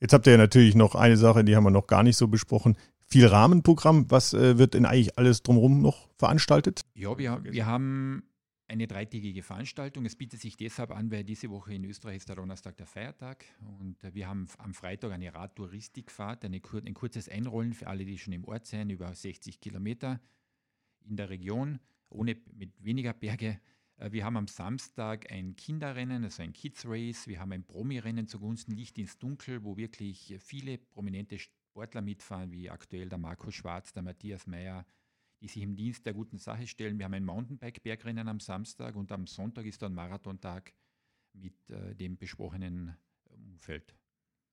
Jetzt habt ihr ja natürlich noch eine Sache, die haben wir noch gar nicht so besprochen. Viel Rahmenprogramm. Was äh, wird denn eigentlich alles drumherum noch veranstaltet? Ja, wir, wir haben eine dreitägige Veranstaltung. Es bietet sich deshalb an, weil diese Woche in Österreich ist der Donnerstag der Feiertag und äh, wir haben am Freitag eine Radtouristikfahrt, eine, ein kurzes Einrollen für alle, die schon im Ort sind, über 60 Kilometer in der Region, ohne mit weniger Berge. Äh, wir haben am Samstag ein Kinderrennen, also ein Kids Race. Wir haben ein Promi-Rennen zugunsten Licht ins Dunkel, wo wirklich viele prominente Sportler mitfahren, wie aktuell der Marco Schwarz, der Matthias Meyer, die sich im Dienst der guten Sache stellen. Wir haben ein Mountainbike-Bergrennen am Samstag und am Sonntag ist dann Marathontag mit äh, dem besprochenen Umfeld.